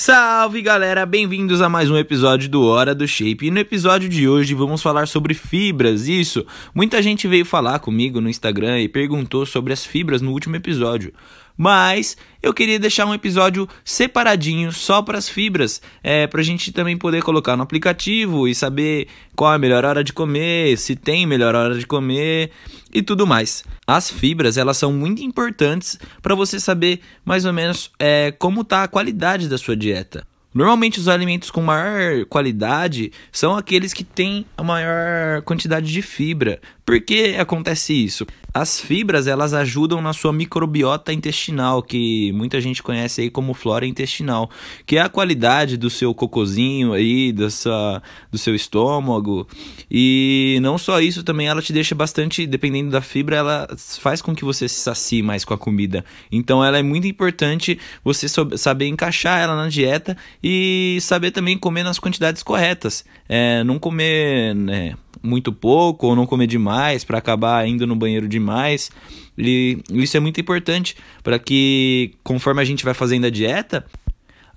Salve galera, bem-vindos a mais um episódio do Hora do Shape. E no episódio de hoje vamos falar sobre fibras. Isso, muita gente veio falar comigo no Instagram e perguntou sobre as fibras no último episódio mas eu queria deixar um episódio separadinho só para as fibras, é, para a gente também poder colocar no aplicativo e saber qual é a melhor hora de comer, se tem melhor hora de comer e tudo mais. As fibras elas são muito importantes para você saber mais ou menos é, como está a qualidade da sua dieta. Normalmente os alimentos com maior qualidade são aqueles que têm a maior quantidade de fibra. Por que acontece isso? As fibras elas ajudam na sua microbiota intestinal, que muita gente conhece aí como flora intestinal, que é a qualidade do seu cocozinho aí, dessa, do seu estômago. E não só isso, também ela te deixa bastante, dependendo da fibra, ela faz com que você se sacie mais com a comida. Então ela é muito importante você saber encaixar ela na dieta e saber também comer nas quantidades corretas. É, não comer né, muito pouco ou não comer demais para acabar indo no banheiro demais. E isso é muito importante para que, conforme a gente vai fazendo a dieta,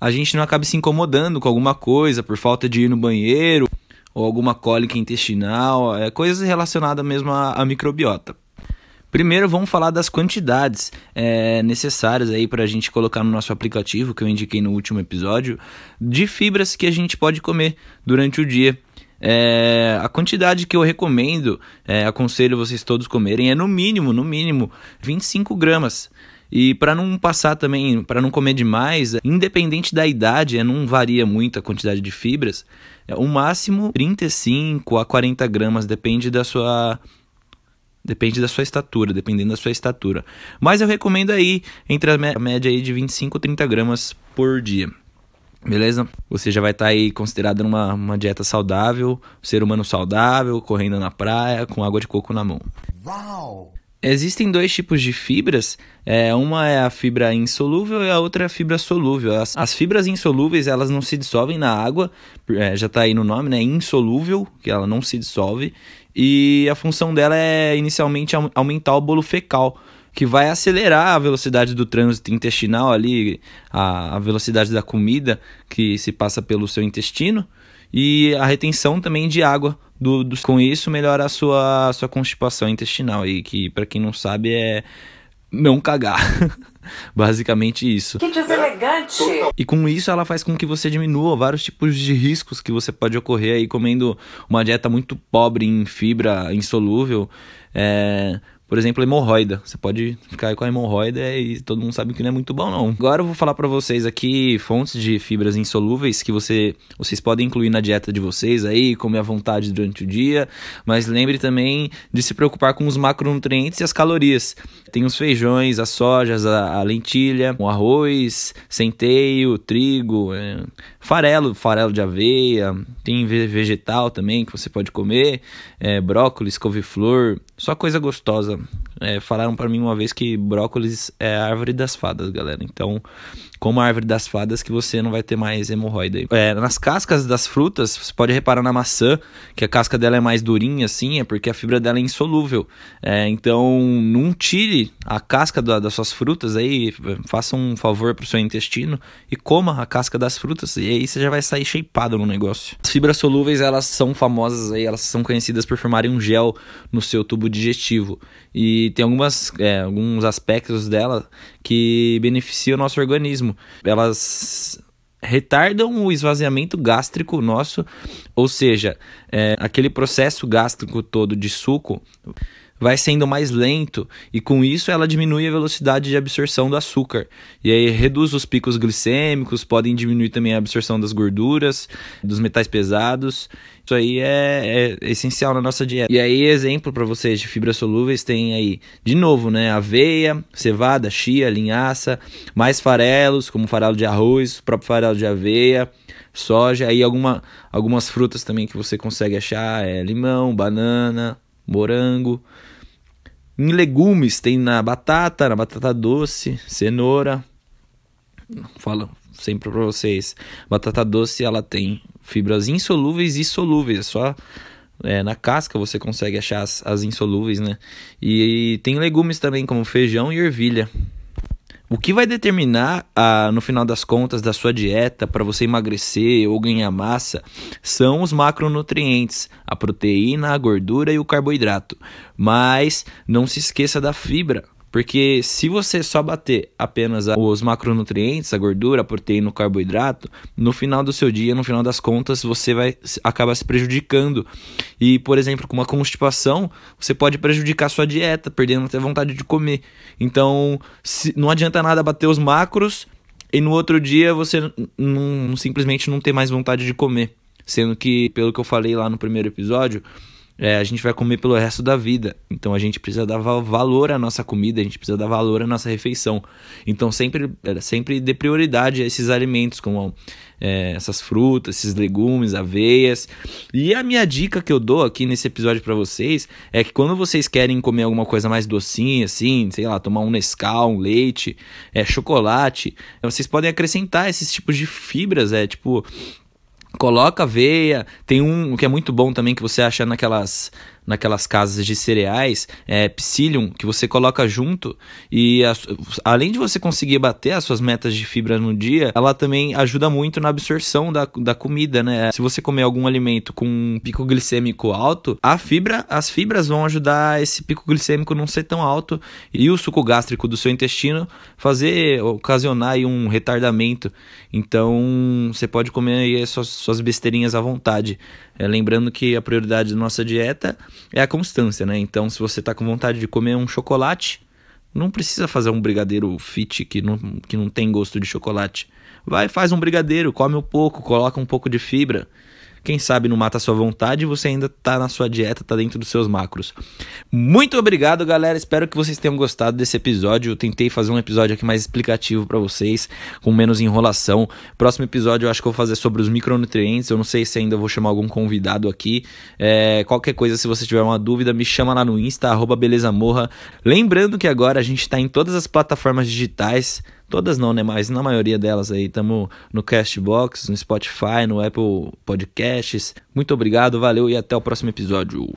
a gente não acabe se incomodando com alguma coisa por falta de ir no banheiro ou alguma cólica intestinal, é, coisas relacionadas mesmo à, à microbiota. Primeiro vamos falar das quantidades é, necessárias aí para a gente colocar no nosso aplicativo que eu indiquei no último episódio de fibras que a gente pode comer durante o dia. É, a quantidade que eu recomendo, é, aconselho vocês todos comerem é no mínimo, no mínimo 25 gramas. E para não passar também, para não comer demais, independente da idade, é, não varia muito a quantidade de fibras. É, o máximo 35 a 40 gramas, depende da sua Depende da sua estatura, dependendo da sua estatura. Mas eu recomendo aí entre a média aí de 25 a 30 gramas por dia. Beleza? Você já vai estar tá aí considerado numa uma dieta saudável, ser humano saudável, correndo na praia, com água de coco na mão. Uau! Existem dois tipos de fibras. É, uma é a fibra insolúvel e a outra é a fibra solúvel. As, as fibras insolúveis elas não se dissolvem na água, é, já está aí no nome, né? Insolúvel, que ela não se dissolve. E a função dela é inicialmente aumentar o bolo fecal, que vai acelerar a velocidade do trânsito intestinal ali, a, a velocidade da comida que se passa pelo seu intestino e a retenção também de água do, do, com isso melhora a sua, a sua constipação intestinal e que para quem não sabe é não cagar. Basicamente isso. Que deselegante! E com isso ela faz com que você diminua vários tipos de riscos que você pode ocorrer aí comendo uma dieta muito pobre em fibra insolúvel. É, por exemplo, hemorroida. Você pode ficar com a hemorroida e todo mundo sabe que não é muito bom, não. Agora eu vou falar para vocês aqui fontes de fibras insolúveis que você, vocês podem incluir na dieta de vocês aí, comer à vontade durante o dia. Mas lembre também de se preocupar com os macronutrientes e as calorias. Tem os feijões, as sojas, a, a lentilha, o arroz, centeio, trigo, é, farelo, farelo de aveia. Tem vegetal também que você pode comer, é, brócolis, couve-flor, só coisa gostosa. um, É, falaram para mim uma vez que brócolis é a árvore das fadas, galera. Então, como a árvore das fadas, que você não vai ter mais hemorroida. É, nas cascas das frutas, você pode reparar na maçã, que a casca dela é mais durinha, assim, é porque a fibra dela é insolúvel. É, então, não tire a casca da, das suas frutas aí, faça um favor pro seu intestino e coma a casca das frutas. E aí você já vai sair shapeado no negócio. As fibras solúveis, elas são famosas aí, elas são conhecidas por formarem um gel no seu tubo digestivo. E tem algumas, é, alguns aspectos dela que beneficiam o nosso organismo. Elas retardam o esvaziamento gástrico nosso, ou seja, é, aquele processo gástrico todo de suco vai sendo mais lento e com isso ela diminui a velocidade de absorção do açúcar e aí reduz os picos glicêmicos, podem diminuir também a absorção das gorduras, dos metais pesados. Isso aí é, é essencial na nossa dieta. E aí exemplo para vocês de fibras solúveis tem aí de novo, né, aveia, cevada, chia, linhaça, mais farelos como farelo de arroz, próprio farelo de aveia, soja, aí alguma, algumas frutas também que você consegue achar, é limão, banana, morango. Em legumes tem na batata, na batata doce, cenoura. Falo sempre para vocês. Batata doce ela tem fibras insolúveis e solúveis. É só é, na casca você consegue achar as, as insolúveis, né? E, e tem legumes também como feijão e ervilha. O que vai determinar, ah, no final das contas, da sua dieta para você emagrecer ou ganhar massa são os macronutrientes, a proteína, a gordura e o carboidrato. Mas não se esqueça da fibra. Porque se você só bater apenas os macronutrientes, a gordura, a proteína, o carboidrato, no final do seu dia, no final das contas, você vai acabar se prejudicando. E, por exemplo, com uma constipação, você pode prejudicar sua dieta, perdendo até vontade de comer. Então, se, não adianta nada bater os macros e no outro dia você não, simplesmente não ter mais vontade de comer. Sendo que, pelo que eu falei lá no primeiro episódio, é, a gente vai comer pelo resto da vida. Então a gente precisa dar valor à nossa comida, a gente precisa dar valor à nossa refeição. Então sempre, é, sempre dê prioridade a esses alimentos, como é, essas frutas, esses legumes, aveias. E a minha dica que eu dou aqui nesse episódio para vocês é que quando vocês querem comer alguma coisa mais docinha, assim, sei lá, tomar um Nescau, um leite, é, chocolate, vocês podem acrescentar esses tipos de fibras, é tipo coloca aveia. Tem um que é muito bom também que você acha naquelas naquelas casas de cereais, é, psyllium, que você coloca junto e a, além de você conseguir bater as suas metas de fibra no dia, ela também ajuda muito na absorção da, da comida, né? Se você comer algum alimento com um pico glicêmico alto, a fibra, as fibras vão ajudar esse pico glicêmico não ser tão alto e o suco gástrico do seu intestino fazer ocasionar um retardamento. Então, você pode comer aí suas, suas besteirinhas à vontade. É, lembrando que a prioridade da nossa dieta é a constância, né? Então, se você está com vontade de comer um chocolate, não precisa fazer um brigadeiro fit que não, que não tem gosto de chocolate. Vai, faz um brigadeiro, come um pouco, coloca um pouco de fibra. Quem sabe não mata a sua vontade e você ainda tá na sua dieta, tá dentro dos seus macros. Muito obrigado, galera. Espero que vocês tenham gostado desse episódio. Eu tentei fazer um episódio aqui mais explicativo para vocês, com menos enrolação. Próximo episódio eu acho que eu vou fazer sobre os micronutrientes. Eu não sei se ainda vou chamar algum convidado aqui. É, qualquer coisa, se você tiver uma dúvida, me chama lá no Insta, belezamorra. Lembrando que agora a gente tá em todas as plataformas digitais. Todas não, né? Mas na maioria delas aí. Estamos no Castbox, no Spotify, no Apple Podcasts. Muito obrigado, valeu e até o próximo episódio.